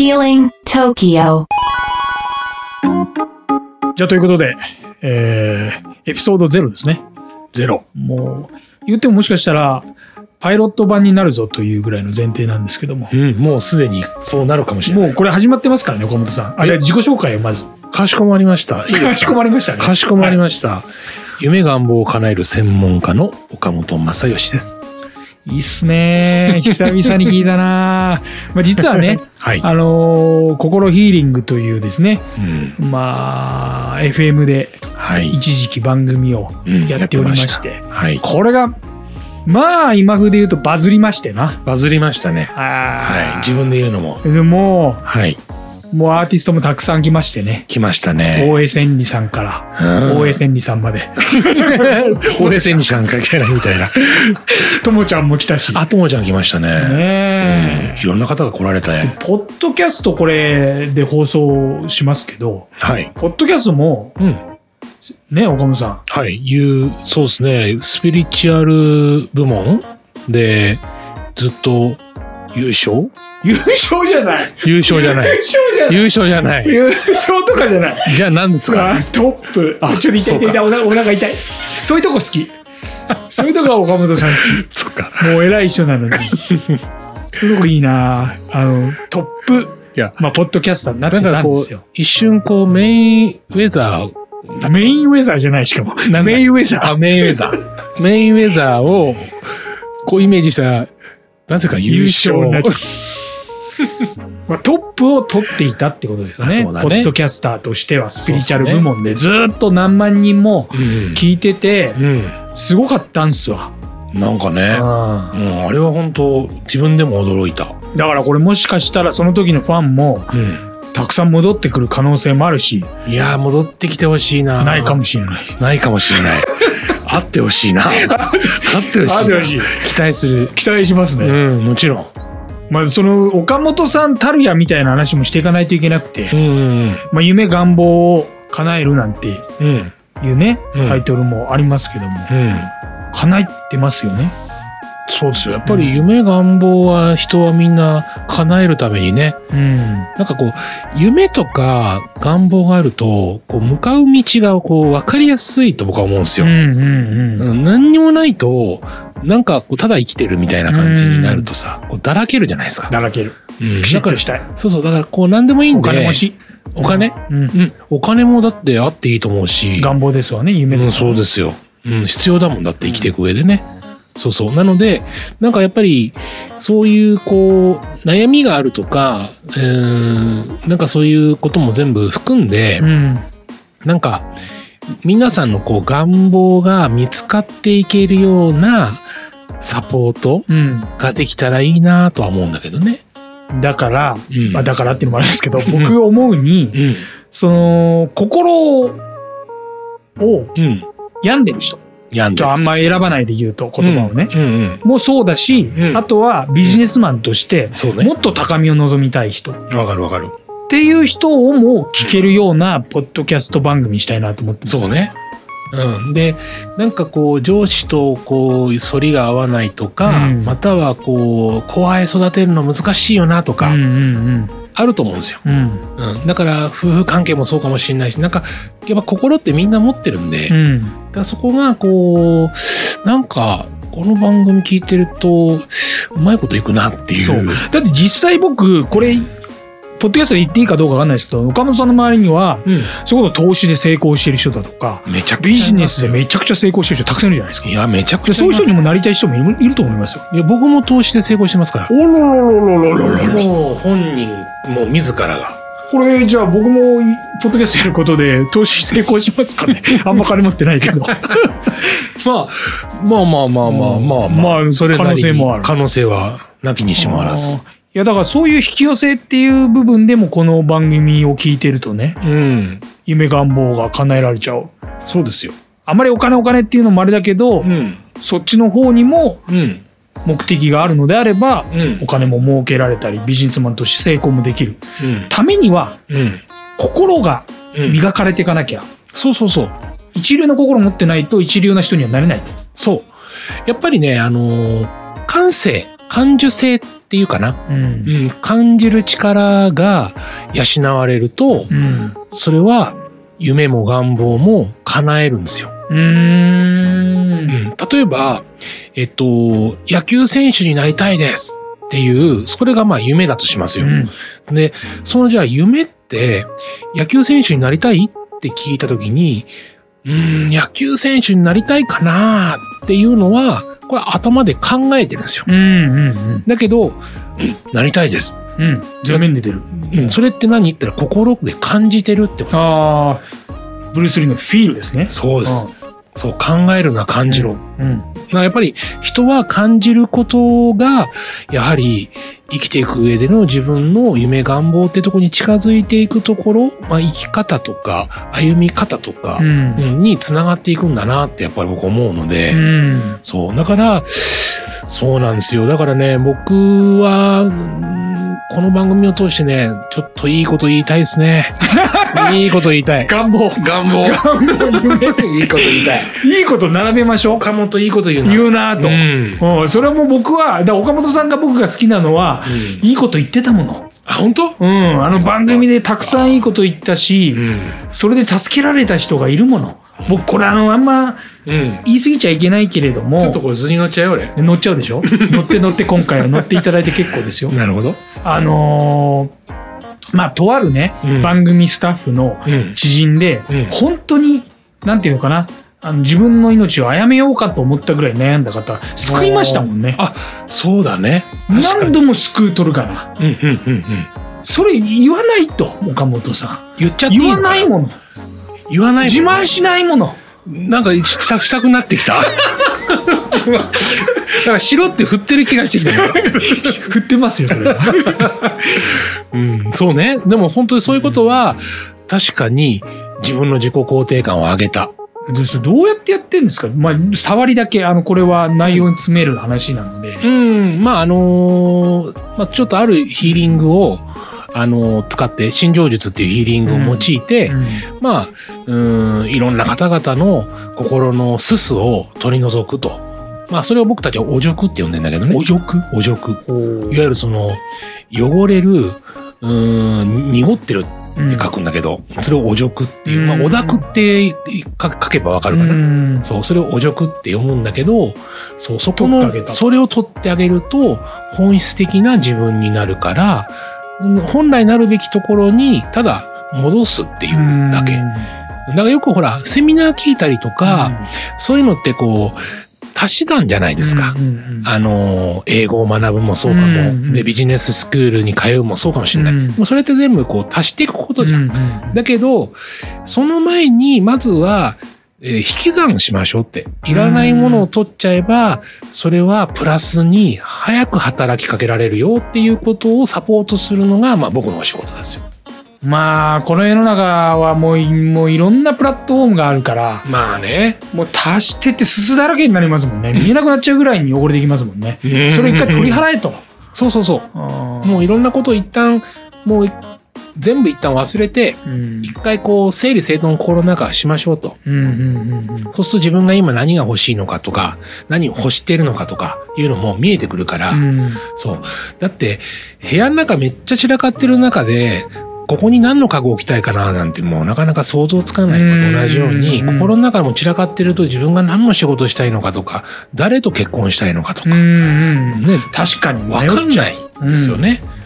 Healing Tokyo. じゃあということで、えー、エピソード0ですね。0。もう、言ってももしかしたら、パイロット版になるぞというぐらいの前提なんですけども。うん、もうすでにそうなるかもしれない。もうこれ始まってますからね、岡本さん。あれ、自己紹介をまず。かしこまりました。いいですか？かしこまりましたね。かしこまりました。夢願望を叶える専門家の岡本正義です。いいっすね。久々に聞いたな まあ実はね、はい。あのー心ヒーリングというですね、うん、まあ、FM ではい。一時期番組をうんやっておりましやて、はい。これが、まあ、今風で言うとバズりましてな。バズりましたね。ははい。自分で言うのも。でもはい。う、もうアーティストもたくさん来ましてね。来ましたね。大江千里さんから、うん大江千里さんまで。大江千里しか関係ないみたいな。ともちゃんも来たし。あともちゃん来ましたね。ねえいろんな方が来られたね。ポッドキャストこれで放送しますけど、はい。ポッドキャストも、うん。ね、岡本さん。はい。いう、そうですね。スピリチュアル部門で、ずっと優勝？優勝じゃない。優勝じゃない優。勝じゃない。優勝じゃない。優勝とかじゃない。じゃあ何ですか？あトップ。あ、ちょっと痛い痛いお腹お腹痛い。そういうとこ好き。そういうとこが岡本さん好そっか。き。もう偉い人なのに。そういうとこいいなあの、トップ、いや、まあ、ポッドキャスターになってたんですよう。、一瞬こう、メインウェザー、メインウェザーじゃない、しかも。メインウェザー。あ、メインウェザー。メインウェザーを、こうイメージした、なぜか優勝。優勝になっちゃまあ、トップを取っていたってことですよね。ねポッドキャスターとしては、スピリチュアル部門でずっと何万人もうん。聞いてて、うん。すごかったんすわ。なんかね、ううん、あれは本当自分でも驚いた。んだからこれもしかしたらその時のファンもうん。たくさん戻ってくる可能性もあるし、いやー、戻ってきてほしいな。ないかもしれない。ないかもしれない。あってほしいな。あってほしいな。あってほしい期待する。期待しますね。うん、もちろん。まあその岡本さんたるやみたいな話もしていかないといけなくて、うん、うん、まあ夢願望を叶えるなんてうん。いうね、うんタイトルもありますけども、うん。叶えてますよね。そうですよ。やっぱり夢願望は人はみんな叶えるためにね、うん。なんかこう、夢とか願望があると、こう、向かう道がこう、分かりやすいと僕は思うんですよ。うんうんうん。うん何にもないと、なんかこう、ただ生きてるみたいな感じになるとさ、こうだらけるじゃないですか。だらける。うんだからしたい。そうそう、だからこう、何でもいいんおで。金欲しい。お金うん。うん。お金もだってあっていいと思うし。願望ですわね、夢うん、ですわそうですよ。うん、必要だもんだって生きていく上でね。そうそう。なので、なんかやっぱり、そういう、こう、悩みがあるとか、うーん、なんかそういうことも全部含んでう、ん。なんか、皆さんのこう、願望が見つかっていけるようなサポートうん。ができたらいいなとは思うんだけどね。だから、うん。まあだからっていうのもあるんですけど、僕思うに、うん。その、心をうん。病んでる人。病んあんま選ばないで言うと言葉をね。うんうん。もうそうだし、うんあとはビジネスマンとして、ねも。っと高みを望みたい人っわかるわかる。ていう人をも聞けるようなポッドキャスト番組にしたいなと思ってます。そう。ね。うん、でなんかこう上司とこう反りが合わないとか、うんまたはこう後輩育てるの難しいよなとかうんうんあると思うんですよ。うん。うん。うん、だから夫婦関係もそうかもしれないしなんかやっぱ心ってみんな持ってるんで、うん。らそこがこうなんかこの番組聞いてるとうまいこといくなっていう。そうだって実際僕、これ、ポッドキャストで言っていいかどうかわかんないですけど、岡本さんの周りには、うん、それこそ投資で成功してる人だとか、めちゃくちゃビジネスでめちゃくちゃ成功してる人たくさんいるじゃないですか。いやめちゃくでちゃそういう人にもなりたい人もいるいると思いますよ。いや僕も投資で成功してますから。おろろろろろろろもう本人もう自らが。これじゃあ僕もいポッドキャストやることで投資成功しますかね あんま金持ってないけど。まあ、まあまあまあまあまあまあそれなりに可能性もある可能性はなきにしもあらず。いやだからそういう引き寄せっていう部分でもこの番組を聞いてるとね、うん。夢願望が叶えられちゃう。そうですよ。あまりお金お金っていうのもあれだけど、うん。そっちの方にもうん。目的があるのであれば、うんお。金も儲けられたりビジネスマンとして成功もできるうん。ためにはうん。心がうん。磨かれていかなきゃ、そうそうそう。一流の心持ってないと一流な人にはなれないと。そう。やっぱりね、あのー感性、感受性っっていうかな、うんうん、感じる力が養われるとうんそれは夢も願望も叶えるんですよ。うんん、例えば、えっと、野球選手になりたいですっていう、それがまあ夢だとしますよ。で、そのじゃあ夢って野球選手になりたいって聞いたときに、うーん、野球選手になりたいかなっていうのは、これ頭で考えてるんですよ。うんうんだけど、うんなりたいです。うんうん図面出てるうん、それって何言ったら心で感じてるってことああブルース・リーのフィールですねです。そうです。そう、考えるな、感じろ。うんだからやっぱり人は感じることが、やはり生きていく上での自分の夢願望ってところに近づいていくところ、まあ、生き方とか歩み方とかう、んうんにつながっていくんだなってやっぱり僕思うので、うんそう。だから、そうなんですよ。だからね、僕は、うんこの番組を通してね、ちょっといいこと言いたいですね。いいこと言いたい。願望願望。願望夢いいこと言いたい。いいこと並べましょう岡本いいこと言うな。言うなと、うん。うん、それはもう僕はだ岡本さんが僕が好きなのは、うんいいこと言ってたものあ、本当？うん、あの番組でたくさんいいこと言ったし、うん。それで助けられた人がいるもの僕これあのあんまうん。言い過ぎちゃいけないけれどちょっもとこれ図に乗っちゃうよ、俺。乗っちゃうでしょ？乗って乗って今回は乗っていただいて結構ですよ。なるほど。あのーまあとあるね、うん番組スタッフのうん。知人で、うん本当になんていうのかなあの自分の命を殺めようかと思ったぐらい悩んだ方救いましたもんね。あ、そうだね。何度も救うとるかな。うんうんうんうん。それ言わないと岡本さん。言っちゃって言わないもの。言わないね自慢しないもの。なんかしたくなってきた？だから白って振ってる気がしてきたよ。振ってますよそれは。うん、そうね。でも本当にそういうことは、確かに自分の自己肯定感を上げた。どうやってやってんですか？まあ触りだけあのこれは内容に詰める話なので。うん、まああのーまあちょっとあるヒーリングを、あのー使って、心情術っていうヒーリングを用いて、うんまあ、うん、いろんな方々の心のすすを取り除くと。まあそれを僕たちはお辱って呼んでんだけどね。お辱お辱。おいわゆるその、汚れる、うん、濁ってるって書くんだけど、それをお辱っていう、まあ、うんお濁って書書けばわかるかな。うん。そう、それをお辱って読むんだけど、そう、そこのそれを取ってあげると、本質的な自分になるから、うん本来なるべきところに、ただ戻すっていうだけ。だからよくほら、セミナー聞いたりとか、そういうのってこう、足し算じゃないですか。あの、英語を学ぶもそうかも、で、ビジネススクールに通うもそうかもしれない。もそれって全部こう足していくことじゃん。だけど、その前に、まずは、えー引き算しましょうって。いらないものを取っちゃえば、それはプラスに早く働きかけられるよっていうことをサポートするのが、まあ僕のお仕事なんですよ。まあこの世の中はもういもういろんなプラットフォームがあるからまあね。もう足してってすすだらけになりますもんね。見えなくなっちゃうぐらいに汚れてきますもんね。それ一回取り払えと。そうそうそう。ももういろんなことを一旦、もう全部一旦忘れて、うん。一回こう整理整頓心の中しましょうと。うんうんうんうん。そうすると自分が今何が欲しいのかとか、何を欲してるのかとかいうのも見えてくるから、うん。そう。だって、部屋の中めっちゃ散らかってる中で、ここに何の家具置きたいかななんてもうなかなか想像つかないのと同じように、うん。心の中も散らかってると自分が何の仕事したいのかとか、誰と結婚したいのかとか、ね、確かにわかんないですよね。うん。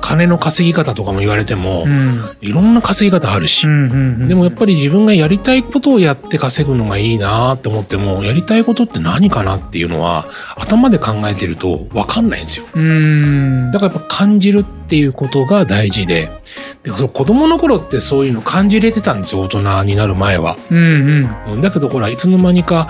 金の稼ぎ方とかも言われても、うん。いろんな稼ぎ方あるし、うんうんうん。でもやっぱり自分がやりたいことをやって稼ぐのがいいなって思っても、やりたいことって何かなっていうのは、頭で考えてると分かんないんですよ。うん。だからやっぱ感じるっていうことが大事で、でその子供の頃ってそういうの感じれてたんですよ、大人になる前は。うんうん。うんだけどほら、いつの間にか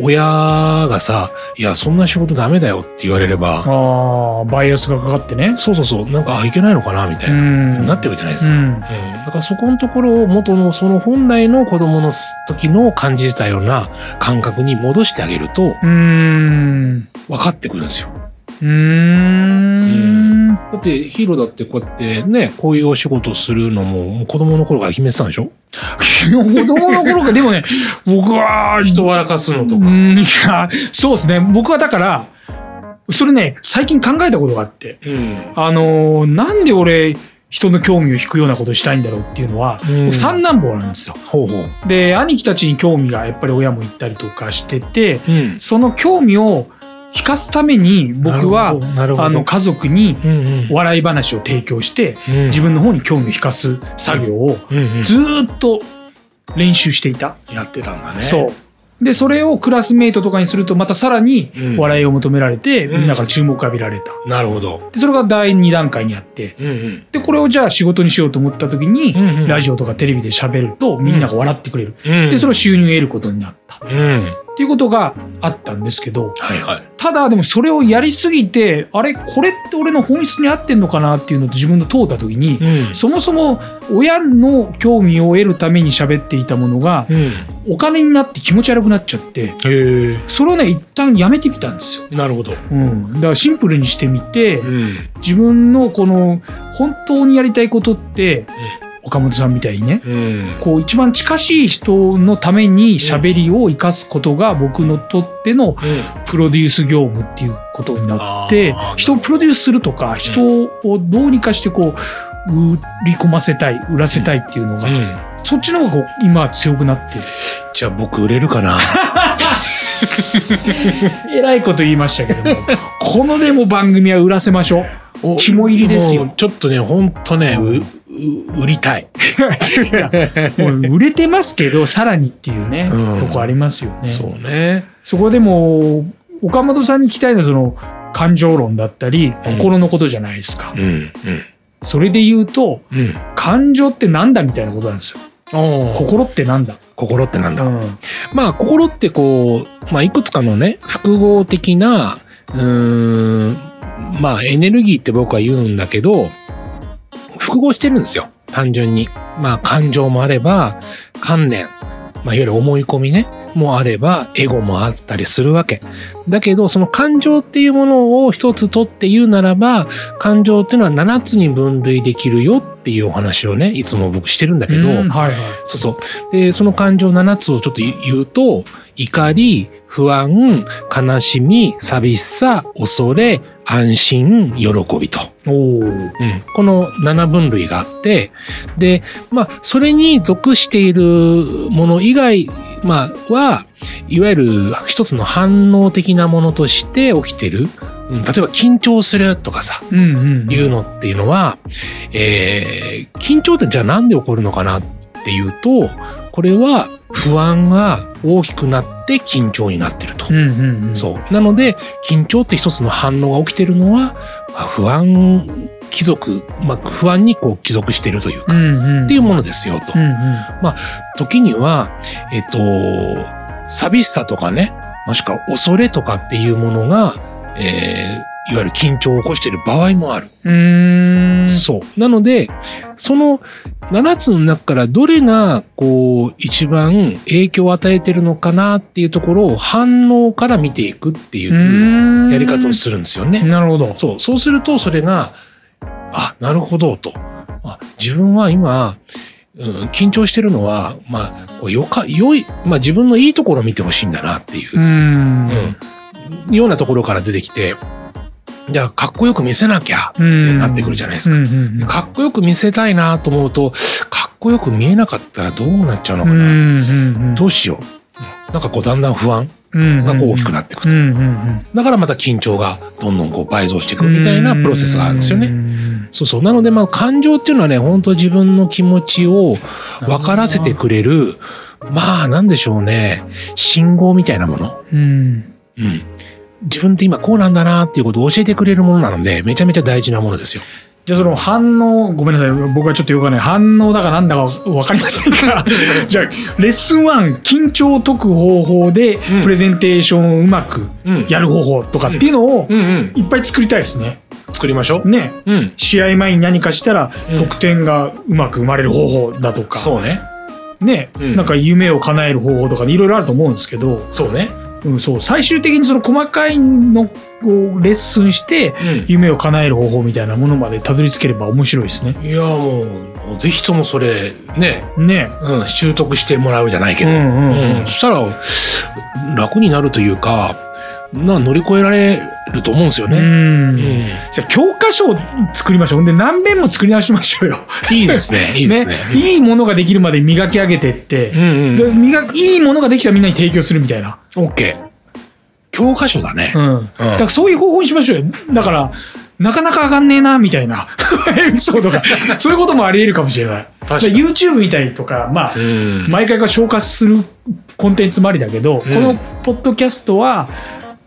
親がさ、いや、そんな仕事ダメだよって言われれば、ああバイアスがかかってね。そうそうそう、なんか、あ、いけないのかなみたいな、ん。なってるじゃないですか。うん。うん、だからそこのところを元のその本来の子供の時の感じたような感覚に戻してあげるとうん。分かってくるんですよ。うんだってヒーローだってこうやってね、こういうお仕事するのももう子供の頃から決めてたんでしょ？子供の頃からでもね 僕は人笑かすのとか。うんいやそうですね僕はだからそれね、最近考えたことがあって、うん。あのーなんで俺、人の興味を引くようなことしたいんだろうっていうのは、うん僕三男坊なんですよ。ほうほう。で、兄貴たちに興味がやっぱり親も言ったりとかしてて、うん。その興味を引かすために僕は。あの、家族に笑い話を提供して、うん自分の方に興味を引かす作業をずーっと練習していた。やってたんだね。そう。で、それをクラスメイトとかにすると、またさらにうん笑いを求められて、うんみんなから注目を浴びられた。なるほど。で、それが第2段階にあって、うんうん。で、これをじゃあ仕事にしようと思った時に、うんうんラジオとかテレビで喋ると、みんなが笑ってくれる。うんで、それを収入を得ることになった。っうん。ていうことがあったんですけど、はいはい。ただでもそれをやりすぎて、あれ、これって俺の本質に合ってんのかなっていうのと自分の通った時に、うん。そもそも親の興味を得るために喋っていたものが、うん。お金になって気持ち悪くなっちゃって。それをね、一旦やめてみたんですよ。なるほど。うん。だからシンプルにしてみて、うん。自分のこの本当にやりたいことって、岡本さんみたいにね、うん。こう一番近しい人のために喋りを生かすことが僕のとってのプロデュース業務っていうことになって人をプロデュースするとか人をどうにかしてこう売り込ませたい売らせたいっていうのが、うん。そっちの方が今は強くなってる。じゃあ僕売れるかな？えらいこと言いましたけどもこのでも番組は売らせましょう。お肝入りですよちょっとね、ほんとね、売りたい。売れてますけどさらにっていうね、うんとこありますよねそうね。そこでも岡本さんに聞きたいのはその感情論だったり心のことじゃないですか、うん。うん。それで言うとうん。感情ってなんだみたいなことなんですよ心ってなんだ、心ってなんだ、うんまあ心ってこう、まあいくつかのね、複合的な、うーん、まあエネルギーって僕は言うんだけど、複合してるんですよ。単純に。まあ感情もあれば、観念、まあいわゆる思い込みね、もあれば、エゴもあったりするわけ。だけど、その感情っていうものを一つ取って言うならば、感情っていうのは7つに分類できるよっていうお話をね、いつも僕してるんだけど、うんはいはいそうそう。で、その感情7つをちょっと言うと、怒り、不安、悲しみ、寂しさ、恐れ、安心、喜びと。うん、この7分類があって、で、まあ、それに属しているもの以外、まあ、は、いわゆる一つの反応的なものとして起きてる。うん、例えば緊張するとかさ、うんうんいうのっていうのは、えー緊張ってじゃあなんで起こるのかなっていうと、これは不安が大きくなって緊張になってると。うんうんうんそう。なので、緊張って一つの反応が起きてるのは、まあ不安貴族、まあ、不安にこう帰属してるというか、うんうんっていうものですよとう。んうん時には、えっと、寂しさとかね、もしくは恐れとかっていうものが、えーいわゆる緊張を起こしている場合もある。うそう。なので、その7つの中からどれが、こう、一番影響を与えてるのかなっていうところを反応から見ていくっていうやり方をするんですよね。なるほどそう。そうすると、それが、あ、なるほど、と。あ自分は今、うん、緊張してるのは、まあ、よか、良い、まあ自分のいいところを見てほしいんだなっていうう、んうん、ようなところから出てきて、じゃあ、かっこよく見せなきゃってなってくるじゃないですか。うんうんうんかっこよく見せたいなと思うと、かっこよく見えなかったらどうなっちゃうのかな。うんうんうんどうしよう。うんなんかこう、だんだん不安うんがこう大きくなっていくと。うんうんうんだからまた緊張がどんどんこう倍増していくみたいなプロセスがあるんですよね。ねそうそう。なので、まあ、感情っていうのはね、本当自分の気持ちを分からせてくれる、まあ、なんでしょうね、信号みたいなもの。うんうん。自分って今こうなんだなっていうことを教えてくれるものなので、めちゃめちゃ大事なものですよ。じゃあその反応ごめんなさい僕はちょっとよくわかんない反応だかなんだか分かりませんが じゃあレッスン1緊張を解く方法でうんプレゼンテーションをうまくうん。やる方法とかっていうのを。いっぱい作りたいですね。作りましょう。ねうん。試合前に何かしたらうん得点がうまく生まれる方法だとか、そうね。ね、うんなんか夢を叶える方法とかいろいろあると思うんですけど、そうね。うん、そう最終的にその細かいのをレッスンしてうん。夢を叶える方法みたいなものまでたどり着ければ面白いですね。いや、もう、ぜひともそれ、ね、ね。うん、習得してもらうじゃないけど、うんうんうんうんそしたら、楽になるというか、な乗り越えられると思うんですようね。うんん。じゃあ教科書を作りましょう。で何遍も作り直しましょうよ。いいです ね。いいですね。いいものができるまで磨き上げてって、うんうんで磨いいものができたらみんなに提供するみたいな。オッケー。教科書だね。うん。だからそういう方法にしましょうよ。だから、なかなか上がんねえな、みたいな エピソードが。そういうこともあり得るかもしれない。確かにで YouTube みたいとか、まあ、うん。毎回が消化するコンテンツもありだけど、うんこのポッドキャストは、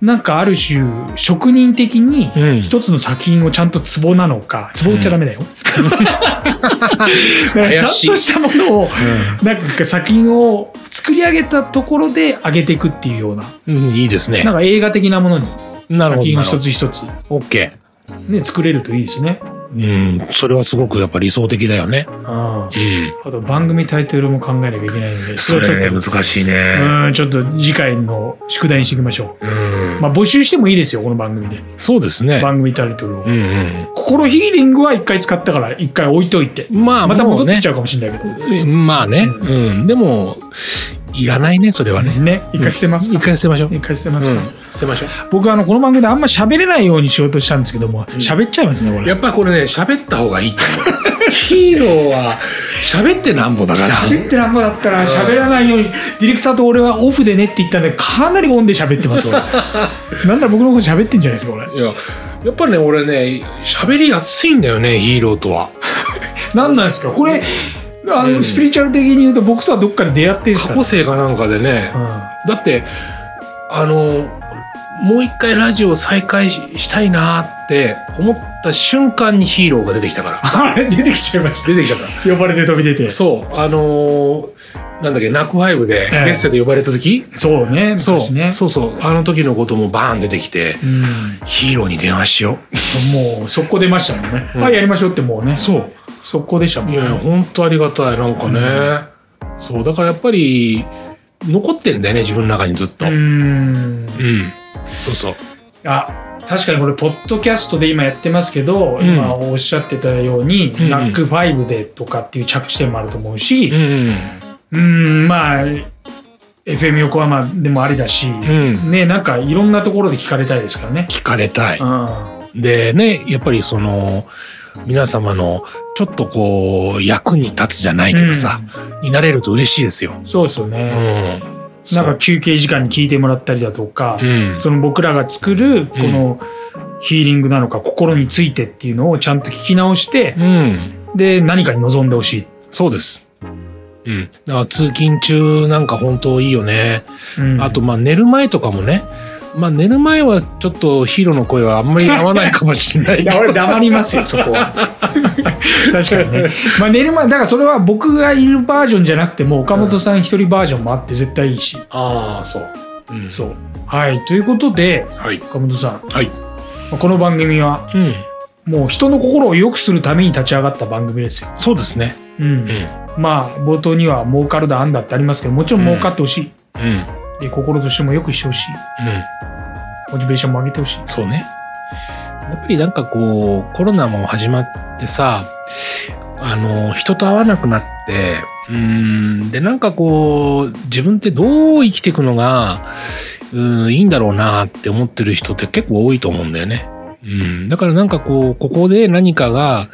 なんかある種、職人的にうん一つの作品をちゃんとツボなのか、ツボ売っちゃダメだよ。だからちゃんとしたものを、なんか作品を作り上げたところで上げていくっていうような、うん、いいですねなん。か映画的なものに。作品を一つ一つ、オッケね、作れるといいですね。ー。うん。それはすごくやっぱ理想的だよね。あうん。あと番組タイトルも考えなきゃいけないので、それ難しいね。うん、ちょっと次回の宿題にしていきましょうんう。。まあ募集してもいいですよ、この番組で。そうですね。番組タイトルを。うんうん。心ヒーリングは一回使ったから一回置いといて。まあ、また戻ってきちゃゃうかもしれないけど。う。まあね。うん。でも、いらないね、それはね。ね、一回捨てます一か。回捨てましょう。一回捨てますか？うん。捨てましょう。僕あのこの番組であんま喋れないようにしようとしたんですけども喋っちゃいますねこれやっぱこれね、喋った方がいいと思う。ヒーローは喋ってなんぼだから。喋ってなんぼだったら喋らないようにディレクターと俺はオフでねって言ったんでかなりオンで喋ってます俺 なんだ僕の方喋ってんじゃないですかこれいや、やっぱね、俺ね、喋りやすいんだよね、ヒーローとは。なんなんですか？これあの、うん。スピリチュアル的に言うと僕とはどっかで出会って過去生かなんかでね、だって、あの、もう一回ラジオ再開ししたいなって思った瞬間にヒーローが出てきたから。あれ出てきちゃいまし出てきちゃった。た呼ばれて飛び出て。そう、あのーなんだっけ、ナックファイブでええ。ゲストで呼ばれた時、そうね。そう、そうそう、あの時のこともバーン出てきて、うん。ヒーローに電話しよもう速攻出ましたもんね、うん。はいやりましょうってもうね。う。そう。速攻でしたもんねいや本当ありがたい。なんかね。そう、だからやっぱり、残ってんだよね、自分の中にずっと。うん。んそうそう。あ確かにこれポッドキャストで今やってますけど、うん今おっしゃってたように、うんうんナック5でとかっていう着地点もあると思うしうん。うーんまあ FM 横浜でもありだし、うん。ねなんかいろんなところで聞かれたいですからね。聞かれたい。うんでね、やっぱりその、皆様のちょっとこう、役に立つじゃないけどさ、になれると嬉しいですよ。うんそうですようね、ん。なんか休憩時間に聞いてもらったりだとか、うん。その僕らが作るこのヒーリングなのか心についてっていうのをちゃんと聞き直してうん。で何かに望んでほしい。そうです。うん。だから通勤中なんか本当いいよね。うんあと、まあ寝る前とかもね。まあ寝る前はちょっとヒーローの声はあんまり合わないかもしれないいや、俺黙りますよ、そこは。確かにね。まあ寝る前、だからそれは僕がいるバージョンじゃなくても、岡本さん一人バージョンもあって絶対いいし。ああ、そう。うん。そう。はい。ということで、はい。岡本さん、はい。まあこの番組はうん。もう人の心を良くするために立ち上がった番組ですよ。そうですね。うん。うん。まあ、冒頭には儲かるだあんだってありますけど、もちろん儲かってほしい。うん。うん。で、心としても良くしてほしい。モチベーションも上げてほしい。そうね。やっぱりなんかこう、コロナも始まってさ、あの、人と会わなくなって、うん、で、なんかこう、自分ってどう生きていくのが、うん、いいんだろうなって思ってる人って結構多いと思うんだよね。うん、だからなんかこう、ここで何かが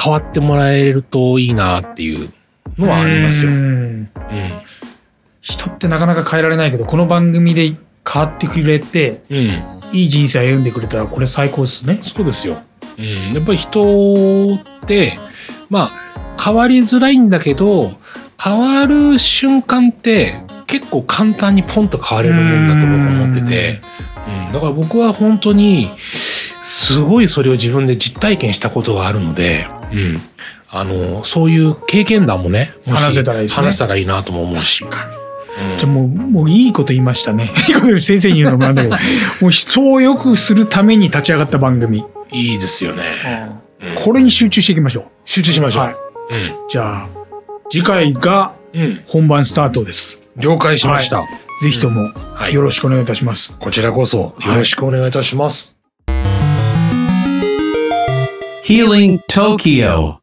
変わってもらえるといいなっていうのはありますよ。ううん。ん人ってなかなか変えられないけど、この番組で変わってくれて、うん。いい人生歩んでくれたら、これ最高ですね。そうですよ。うん、やっぱり人って、まあ、変わりづらいんだけど、変わる瞬間って結構簡単にポンと変われるもんだと僕は思ってて、うん、だから僕は本当に、すごいそれを自分で実体験したことがあるので、うん、あの、そういう経験談もね、話せたらいいね話せたらいいなとも思うし。うんじゃあもう、もういいこと言いましたね。いいこと先生に言うのもなんだけど、もう人を良くするために立ち上がった番組。いいですよね。うんこれに集中していきましょ集中しまう。しょう。はい。じゃあ、次回が。本番スタートです。了解しました。ぜひともはいよろしくお願いいたします。こちらこそよろしくお願いいたします。Healing Tokyo